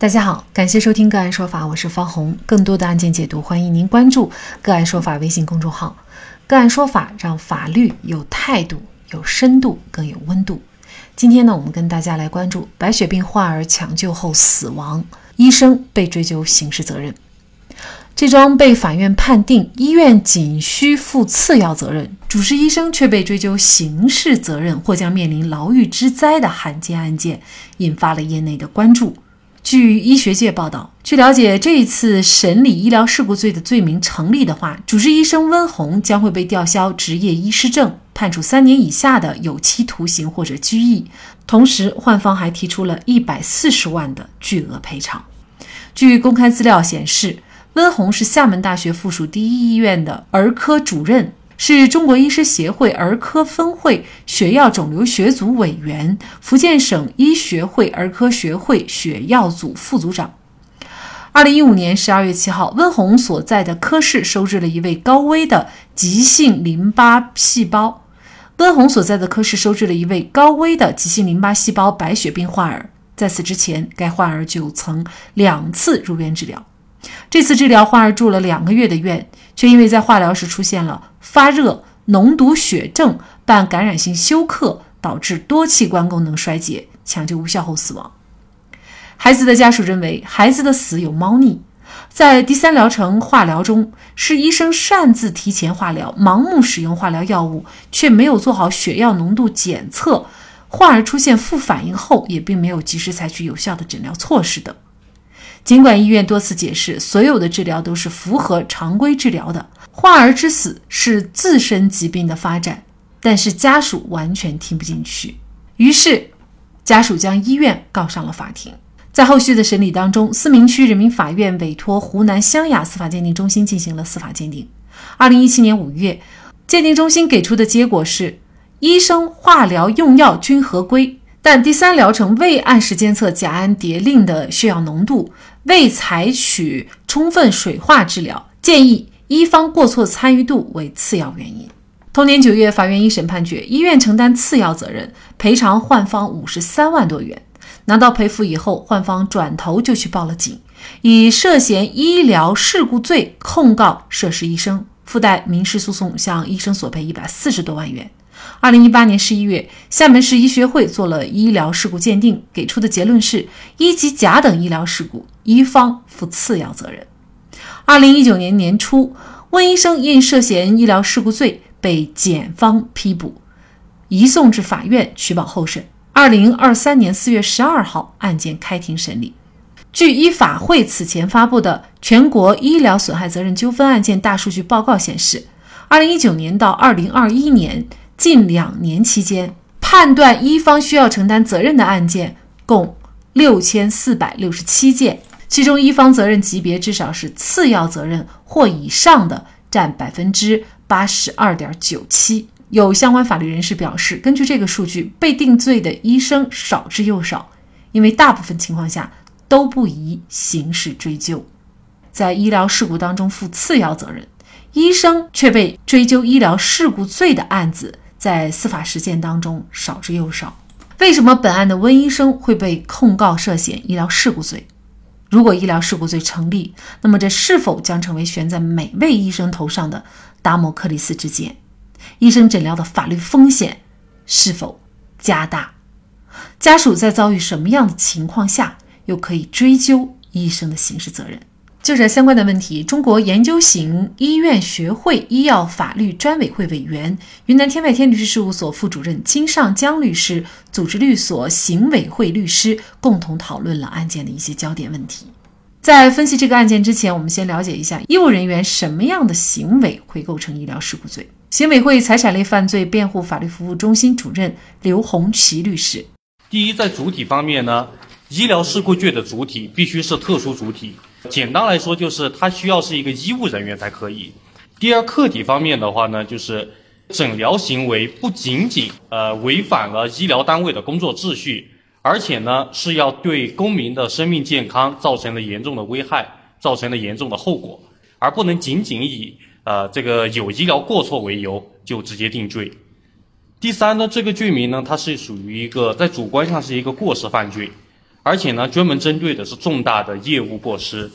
大家好，感谢收听个案说法，我是方红。更多的案件解读，欢迎您关注个案说法微信公众号。个案说法让法律有态度、有深度、更有温度。今天呢，我们跟大家来关注白血病患儿抢救后死亡，医生被追究刑事责任。这桩被法院判定医院仅需负次要责任，主治医生却被追究刑事责任或将面临牢狱之灾的罕见案件，引发了业内的关注。据医学界报道，据了解，这一次审理医疗事故罪的罪名成立的话，主治医生温红将会被吊销执业医师证，判处三年以下的有期徒刑或者拘役。同时，患方还提出了一百四十万的巨额赔偿。据公开资料显示。温红是厦门大学附属第一医院的儿科主任，是中国医师协会儿科分会血药肿瘤学组委员，福建省医学会儿科学会血药组副组长。二零一五年十二月七号，温红所在的科室收治了一位高危的急性淋巴细胞。温红所在的科室收治了一位高危的急性淋巴细胞白血病患儿，在此之前，该患儿就曾两次入院治疗。这次治疗，患儿住了两个月的院，却因为在化疗时出现了发热、脓毒血症伴感染性休克，导致多器官功能衰竭，抢救无效后死亡。孩子的家属认为，孩子的死有猫腻。在第三疗程化疗中，是医生擅自提前化疗，盲目使用化疗药物，却没有做好血药浓度检测，患儿出现副反应后，也并没有及时采取有效的诊疗措施等。尽管医院多次解释，所有的治疗都是符合常规治疗的，患儿之死是自身疾病的发展，但是家属完全听不进去，于是家属将医院告上了法庭。在后续的审理当中，思明区人民法院委托湖南湘雅司法鉴定中心进行了司法鉴定。二零一七年五月，鉴定中心给出的结果是，医生化疗用药均合规。但第三疗程未按时监测甲胺蝶呤的血药浓度，未采取充分水化治疗，建议医方过错参与度为次要原因。同年九月，法院一审判决医院承担次要责任，赔偿患方五十三万多元。拿到赔付以后，患方转头就去报了警，以涉嫌医疗事故罪控告涉事医生，附带民事诉讼向医生索赔一百四十多万元。二零一八年十一月，厦门市医学会做了医疗事故鉴定，给出的结论是一级甲等医疗事故，医方负次要责任。二零一九年年初，温医生因涉嫌医疗事故罪被检方批捕，移送至法院取保候审。二零二三年四月十二号，案件开庭审理。据医法会此前发布的《全国医疗损害责任纠纷案件大数据报告》显示，二零一九年到二零二一年。近两年期间，判断一方需要承担责任的案件共六千四百六十七件，其中一方责任级别至少是次要责任或以上的占百分之八十二点九七。有相关法律人士表示，根据这个数据，被定罪的医生少之又少，因为大部分情况下都不宜刑事追究。在医疗事故当中负次要责任，医生却被追究医疗事故罪的案子。在司法实践当中少之又少。为什么本案的温医生会被控告涉嫌医疗事故罪？如果医疗事故罪成立，那么这是否将成为悬在每位医生头上的达摩克里斯之剑？医生诊疗的法律风险是否加大？家属在遭遇什么样的情况下又可以追究医生的刑事责任？就这相关的问题，中国研究型医院学会医药法律专委会委员、云南天外天律师事务所副主任金尚江律师组织律所行委会律师共同讨论了案件的一些焦点问题。在分析这个案件之前，我们先了解一下医务人员什么样的行为会构成医疗事故罪。行委会财产类犯罪辩护法律服务中心主任刘红旗律师：第一，在主体方面呢，医疗事故罪的主体必须是特殊主体。简单来说，就是他需要是一个医务人员才可以。第二，客体方面的话呢，就是诊疗行为不仅仅呃违反了医疗单位的工作秩序，而且呢是要对公民的生命健康造成了严重的危害，造成了严重的后果，而不能仅仅以呃这个有医疗过错为由就直接定罪。第三呢，这个罪名呢，它是属于一个在主观上是一个过失犯罪。而且呢，专门针对的是重大的业务过失。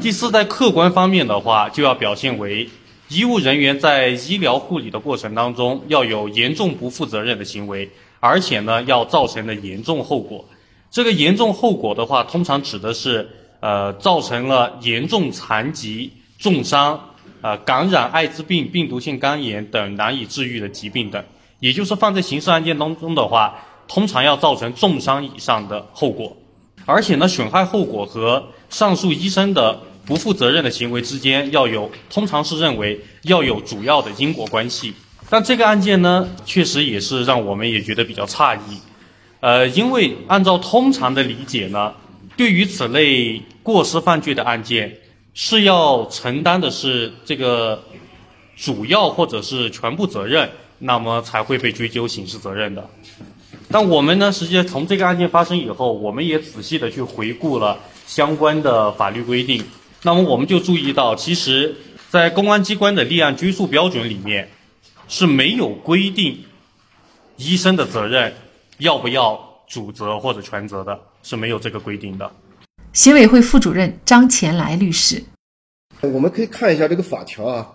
第四，在客观方面的话，就要表现为医务人员在医疗护理的过程当中要有严重不负责任的行为，而且呢，要造成的严重后果。这个严重后果的话，通常指的是呃，造成了严重残疾、重伤、呃，感染艾滋病、病毒性肝炎等难以治愈的疾病等。也就是放在刑事案件当中的话，通常要造成重伤以上的后果。而且呢，损害后果和上述医生的不负责任的行为之间要有，通常是认为要有主要的因果关系。但这个案件呢，确实也是让我们也觉得比较诧异。呃，因为按照通常的理解呢，对于此类过失犯罪的案件，是要承担的是这个主要或者是全部责任，那么才会被追究刑事责任的。但我们呢，实际上从这个案件发生以后，我们也仔细的去回顾了相关的法律规定。那么我们就注意到，其实，在公安机关的立案追诉标准里面，是没有规定医生的责任要不要主责或者全责的，是没有这个规定的。刑委会副主任张前来律师，我们可以看一下这个法条啊。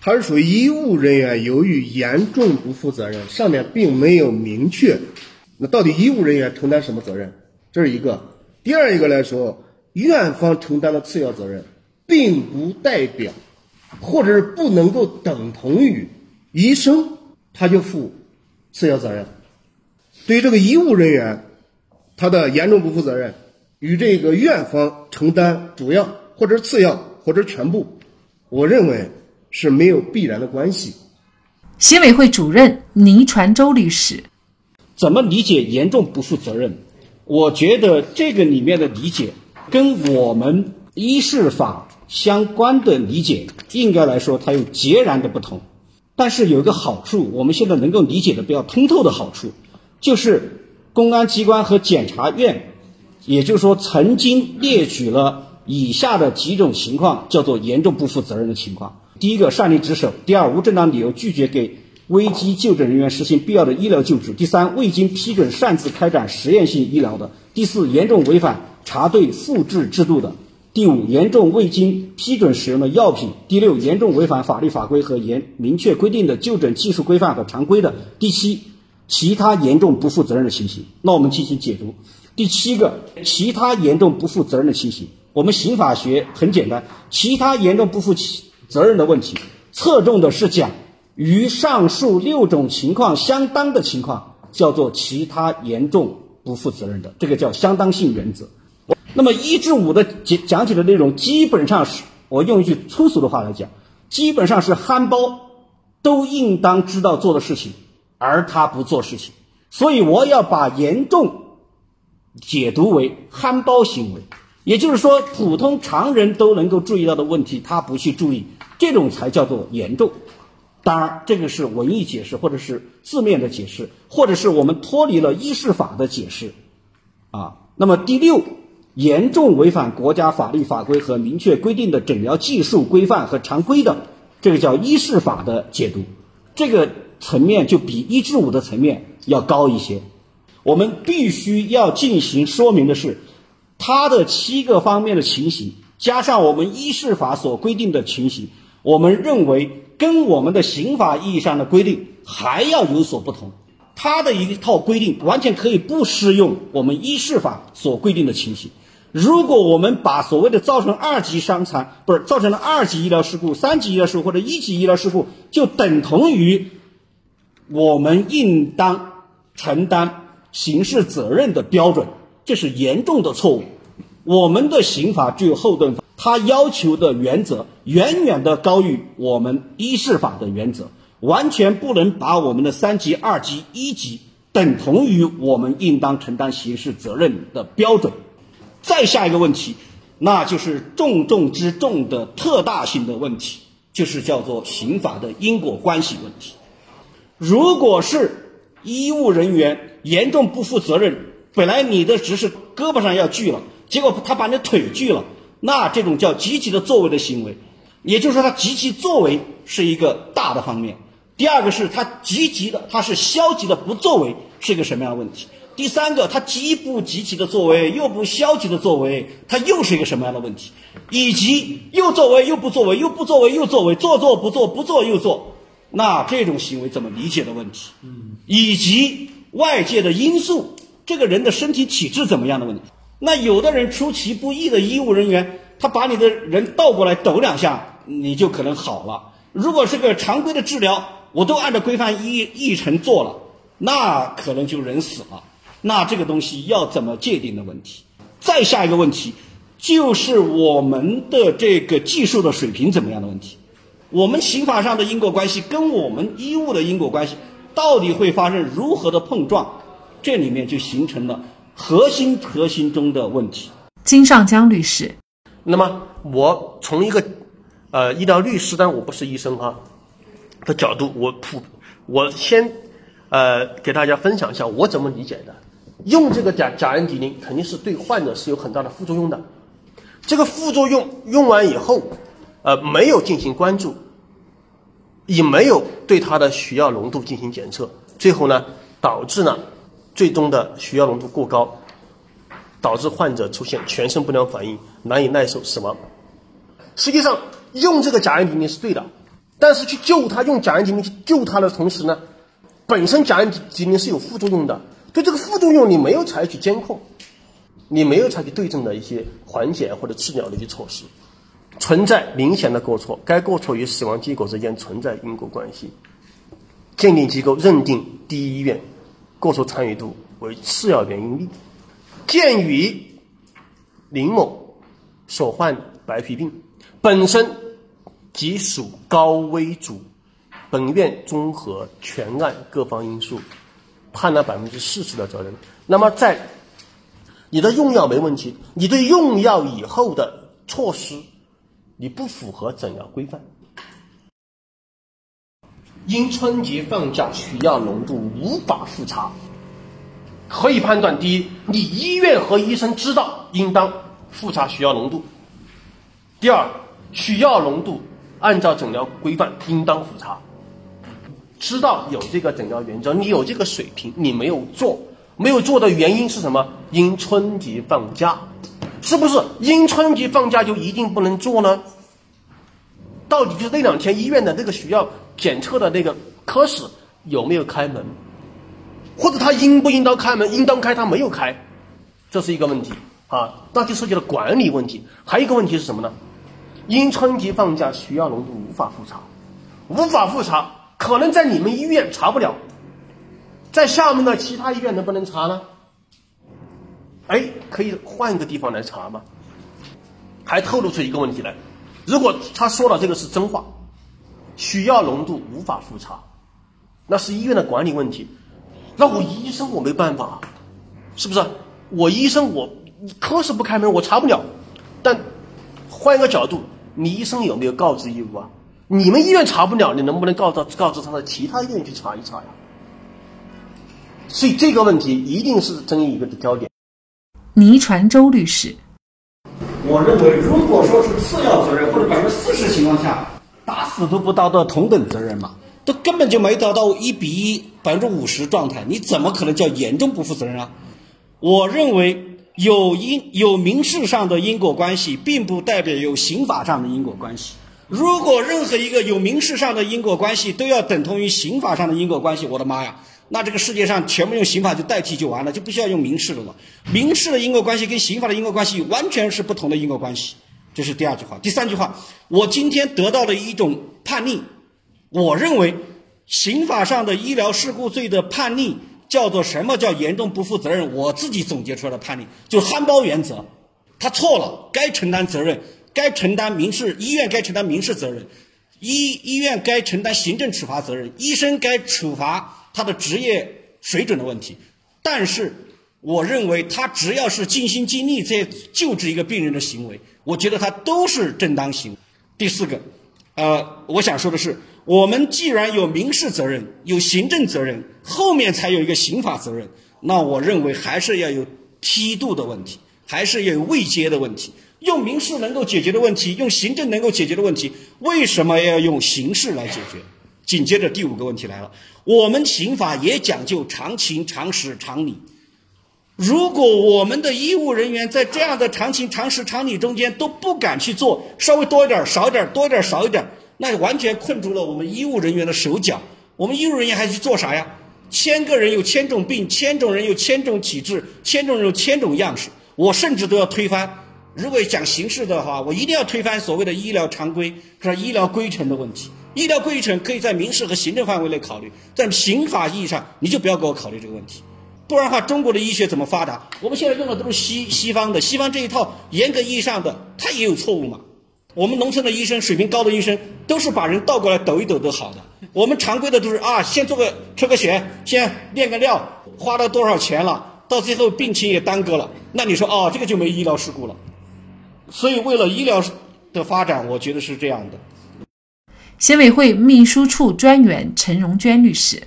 它是属于医务人员由于严重不负责任，上面并没有明确，那到底医务人员承担什么责任？这是一个。第二一个来说，院方承担的次要责任，并不代表，或者是不能够等同于医生他就负次要责任。对于这个医务人员，他的严重不负责任与这个院方承担主要或者次要或者全部，我认为。是没有必然的关系。刑委会主任倪传洲律师，怎么理解严重不负责任？我觉得这个里面的理解跟我们医事法相关的理解，应该来说它有截然的不同。但是有一个好处，我们现在能够理解的比较通透的好处，就是公安机关和检察院，也就是说曾经列举了以下的几种情况，叫做严重不负责任的情况。第一个，擅离职守；第二，无正当理由拒绝给危机就诊人员实行必要的医疗救治；第三，未经批准擅自开展实验性医疗的；第四，严重违反查对复制制度的；第五，严重未经批准使用的药品；第六，严重违反法律法规和严明确规定的就诊技术规范和常规的；第七，其他严重不负责任的情形。那我们进行解读。第七个，其他严重不负责任的情形，我们刑法学很简单，其他严重不负责任的问题，侧重的是讲与上述六种情况相当的情况，叫做其他严重不负责任的，这个叫相当性原则。那么一至五的讲讲解的内容，基本上是我用一句粗俗的话来讲，基本上是憨包都应当知道做的事情，而他不做事情，所以我要把严重解读为憨包行为。也就是说，普通常人都能够注意到的问题，他不去注意，这种才叫做严重。当然，这个是文艺解释，或者是字面的解释，或者是我们脱离了医事法的解释。啊，那么第六，严重违反国家法律法规和明确规定的诊疗技术规范和常规的，这个叫医事法的解读，这个层面就比一至五的层面要高一些。我们必须要进行说明的是。它的七个方面的情形，加上我们医事法所规定的情形，我们认为跟我们的刑法意义上的规定还要有所不同。它的一套规定完全可以不适用我们一事法所规定的情形。如果我们把所谓的造成二级伤残，不是造成了二级医疗事故、三级医疗事故或者一级医疗事故，就等同于我们应当承担刑事责任的标准。这是严重的错误。我们的刑法具有后盾法，它要求的原则远远的高于我们医事法的原则，完全不能把我们的三级、二级、一级等同于我们应当承担刑事责任的标准。再下一个问题，那就是重中之重的特大性的问题，就是叫做刑法的因果关系问题。如果是医务人员严重不负责任，本来你的只是胳膊上要锯了，结果他把你腿锯了，那这种叫积极的作为的行为，也就是说他积极作为是一个大的方面。第二个是他积极的，他是消极的不作为是一个什么样的问题？第三个，他既不积极的作为，又不消极的作为，他又是一个什么样的问题？以及又作为又不作为，又不作为又作为，做做不做，不做又做，那这种行为怎么理解的问题？嗯，以及外界的因素，这个人的身体体质怎么样的问题？那有的人出其不意的医务人员，他把你的人倒过来抖两下，你就可能好了。如果是个常规的治疗，我都按照规范议议程做了，那可能就人死了。那这个东西要怎么界定的问题？再下一个问题，就是我们的这个技术的水平怎么样的问题？我们刑法上的因果关系跟我们医务的因果关系，到底会发生如何的碰撞？这里面就形成了核心核心中的问题。金尚江律师，那么我从一个呃医疗律师，但我不是医生哈的角度，我普我先呃给大家分享一下我怎么理解的。用这个甲甲氨迪林肯定是对患者是有很大的副作用的，这个副作用用完以后，呃，没有进行关注，也没有对他的血药浓度进行检测，最后呢，导致呢，最终的血药浓度过高，导致患者出现全身不良反应，难以耐受死亡。实际上用这个甲氨迪林是对的，但是去救他用甲氨迪林去救他的同时呢，本身甲氨迪林是有副作用的。对这个副作用，你没有采取监控，你没有采取对症的一些缓解或者治疗的一些措施，存在明显的过错，该过错与死亡结果之间存在因果关系。鉴定机构认定第一医院过错参与度为次要原因力。鉴于林某所患白皮病本身即属高危组，本院综合全案各方因素。判了百分之四十的责任。那么，在你的用药没问题，你对用药以后的措施，你不符合诊疗规范。因春节放假取药浓度无法复查，可以判断：第一，你医院和医生知道应当复查取药浓度；第二，取药浓度按照诊疗规范应当复查。知道有这个诊疗原则，你有这个水平，你没有做，没有做的原因是什么？因春节放假，是不是？因春节放假就一定不能做呢？到底就是那两天医院的那个需要检测的那个科室有没有开门？或者他应不应当开门？应当开，他没有开，这是一个问题啊，那就涉及了管理问题。还有一个问题是什么呢？因春节放假需要浓度无法复查，无法复查。可能在你们医院查不了，在厦门的其他医院能不能查呢？哎，可以换一个地方来查吗？还透露出一个问题来：如果他说了这个是真话，需要浓度无法复查，那是医院的管理问题。那我医生我没办法，是不是？我医生我科室不开门，我查不了。但换一个角度，你医生有没有告知义务啊？你们医院查不了，你能不能告到告知他的其他医院去查一查呀？所以这个问题一定是争议一个的焦点。倪传周律师，我认为，如果说是次要责任或者百分之四十情况下，打死都不达到同等责任嘛，都根本就没达到一比一百分之五十状态，你怎么可能叫严重不负责任啊？我认为有因有民事上的因果关系，并不代表有刑法上的因果关系。如果任何一个有民事上的因果关系都要等同于刑法上的因果关系，我的妈呀，那这个世界上全部用刑法就代替就完了，就不需要用民事的了。民事的因果关系跟刑法的因果关系完全是不同的因果关系。这是第二句话，第三句话，我今天得到了一种判例，我认为刑法上的医疗事故罪的判例叫做什么叫严重不负责任？我自己总结出来的判例就是憨包原则，他错了，该承担责任。该承担民事，医院该承担民事责任，医医院该承担行政处罚责任，医生该处罚他的职业水准的问题。但是，我认为他只要是尽心尽力在救治一个病人的行为，我觉得他都是正当行为。第四个，呃，我想说的是，我们既然有民事责任，有行政责任，后面才有一个刑法责任，那我认为还是要有梯度的问题，还是要有位阶的问题。用民事能够解决的问题，用行政能够解决的问题，为什么要用刑事来解决？紧接着第五个问题来了，我们刑法也讲究常情、常识、常理，如果我们的医务人员在这样的常情、常识、常理中间都不敢去做，稍微多一点、少一点、多一点、少一点，那完全困住了我们医务人员的手脚。我们医务人员还去做啥呀？千个人有千种病，千种人有千种体质，千种人有千种样式。我甚至都要推翻。如果讲形式的话，我一定要推翻所谓的医疗常规是医疗规程的问题。医疗规程可以在民事和行政范围内考虑，在刑法意义上你就不要给我考虑这个问题。不然的话，中国的医学怎么发达？我们现在用的都是西西方的，西方这一套严格意义上的它也有错误嘛。我们农村的医生水平高的医生都是把人倒过来抖一抖都好的。我们常规的都是啊，先做个抽个血，先验个尿，花了多少钱了，到最后病情也耽搁了。那你说哦，这个就没医疗事故了。所以为了医疗的发展，我觉得是这样的。协委会秘书处专员陈荣娟律师，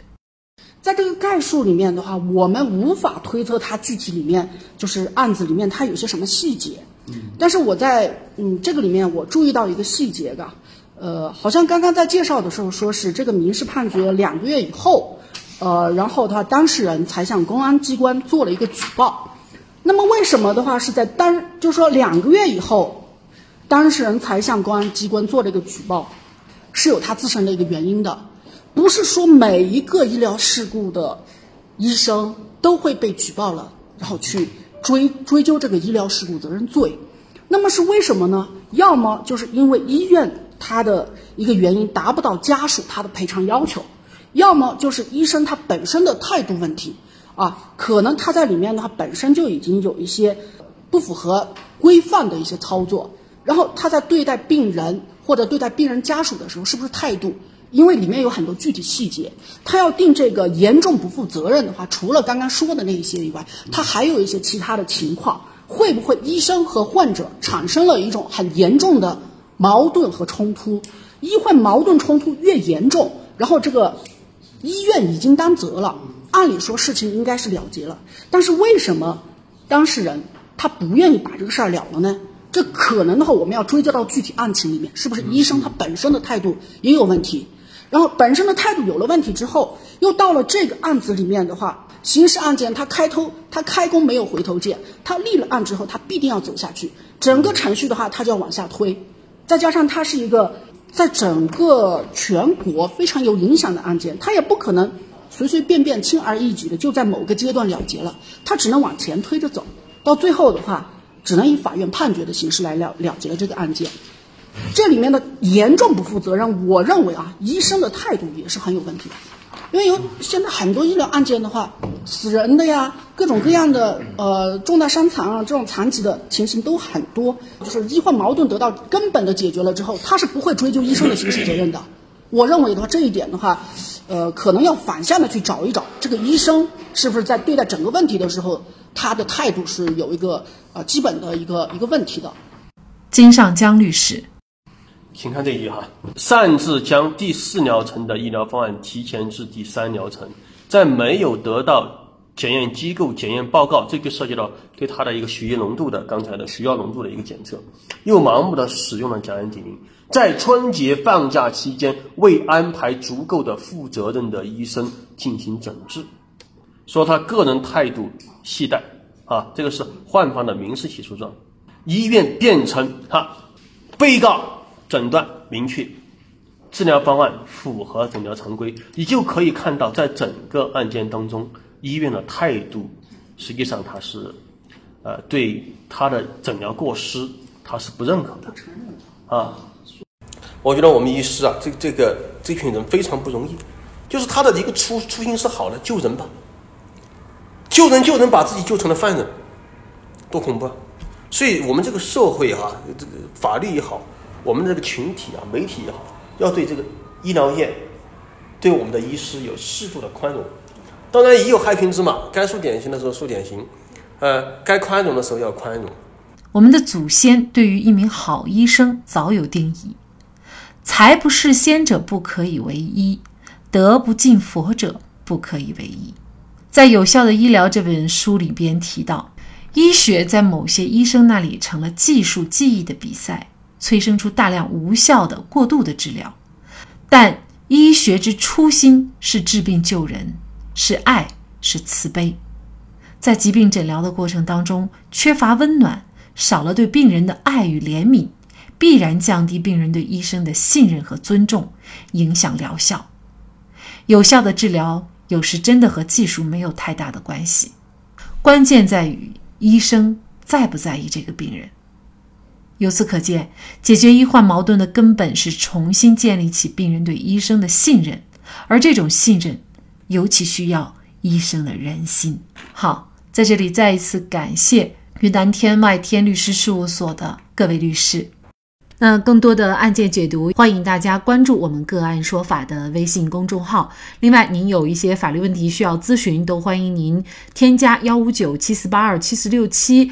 在这个概述里面的话，我们无法推测它具体里面就是案子里面它有些什么细节。嗯，但是我在嗯这个里面我注意到一个细节的，呃，好像刚刚在介绍的时候说是这个民事判决两个月以后，呃，然后他当事人才向公安机关做了一个举报。那么为什么的话是在当就是说两个月以后，当事人才向公安机关做了一个举报？是有他自身的一个原因的，不是说每一个医疗事故的医生都会被举报了，然后去追追究这个医疗事故责任罪。那么是为什么呢？要么就是因为医院他的一个原因达不到家属他的赔偿要求，要么就是医生他本身的态度问题啊，可能他在里面的话本身就已经有一些不符合规范的一些操作，然后他在对待病人。或者对待病人家属的时候，是不是态度？因为里面有很多具体细节，他要定这个严重不负责任的话，除了刚刚说的那一些以外，他还有一些其他的情况，会不会医生和患者产生了一种很严重的矛盾和冲突？医患矛盾冲突越严重，然后这个医院已经担责了，按理说事情应该是了结了，但是为什么当事人他不愿意把这个事儿了了呢？这可能的话，我们要追究到具体案情里面，是不是医生他本身的态度也有问题？然后本身的态度有了问题之后，又到了这个案子里面的话，刑事案件他开头他开弓没有回头箭，他立了案之后他必定要走下去，整个程序的话他就要往下推，再加上它是一个在整个全国非常有影响的案件，他也不可能随随便便轻而易举的就在某个阶段了结了，他只能往前推着走，到最后的话。只能以法院判决的形式来了了结了这个案件，这里面的严重不负责任，我认为啊，医生的态度也是很有问题的，因为有现在很多医疗案件的话，死人的呀，各种各样的呃重大伤残啊，这种残疾的情形都很多，就是医患矛盾得到根本的解决了之后，他是不会追究医生的刑事责任的。我认为的话，这一点的话，呃，可能要反向的去找一找，这个医生是不是在对待整个问题的时候。他的态度是有一个呃基本的一个一个问题的。金尚江律师，请看这一句哈，擅自将第四疗程的医疗方案提前至第三疗程，在没有得到检验机构检验报告，这个涉及到对他的一个血液浓度的刚才的血药浓度的一个检测，又盲目的使用了甲氨丙啉，在春节放假期间未安排足够的负责任的医生进行诊治。说他个人态度懈怠，啊，这个是患方的民事起诉状，医院辩称哈，被告诊断明确，治疗方案符合诊疗常规，你就可以看到，在整个案件当中，医院的态度实际上他是，呃，对他的诊疗过失他是不认可的，啊，我觉得我们医师啊，这这个这群人非常不容易，就是他的一个初初心是好的，救人吧。救人救人，把自己救成了犯人，多恐怖啊！所以，我们这个社会哈，这个法律也好，我们这个群体啊，媒体也好，要对这个医疗业，对我们的医师有适度的宽容。当然，也有害群之马，该树典型的时候树典型，呃，该宽容的时候要宽容。我们的祖先对于一名好医生早有定义：财不是先者不可以为医，德不尽佛者不可以为医。在《有效的医疗》这本书里边提到，医学在某些医生那里成了技术技艺的比赛，催生出大量无效的过度的治疗。但医学之初心是治病救人，是爱，是慈悲。在疾病诊疗的过程当中，缺乏温暖，少了对病人的爱与怜悯，必然降低病人对医生的信任和尊重，影响疗效。有效的治疗有时真的和技术没有太大的关系，关键在于医生在不在意这个病人。由此可见，解决医患矛盾的根本是重新建立起病人对医生的信任，而这种信任尤其需要医生的人心。好，在这里再一次感谢云南天外天律师事务所的各位律师。那更多的案件解读，欢迎大家关注我们“个案说法”的微信公众号。另外，您有一些法律问题需要咨询，都欢迎您添加幺五九七四八二七四六七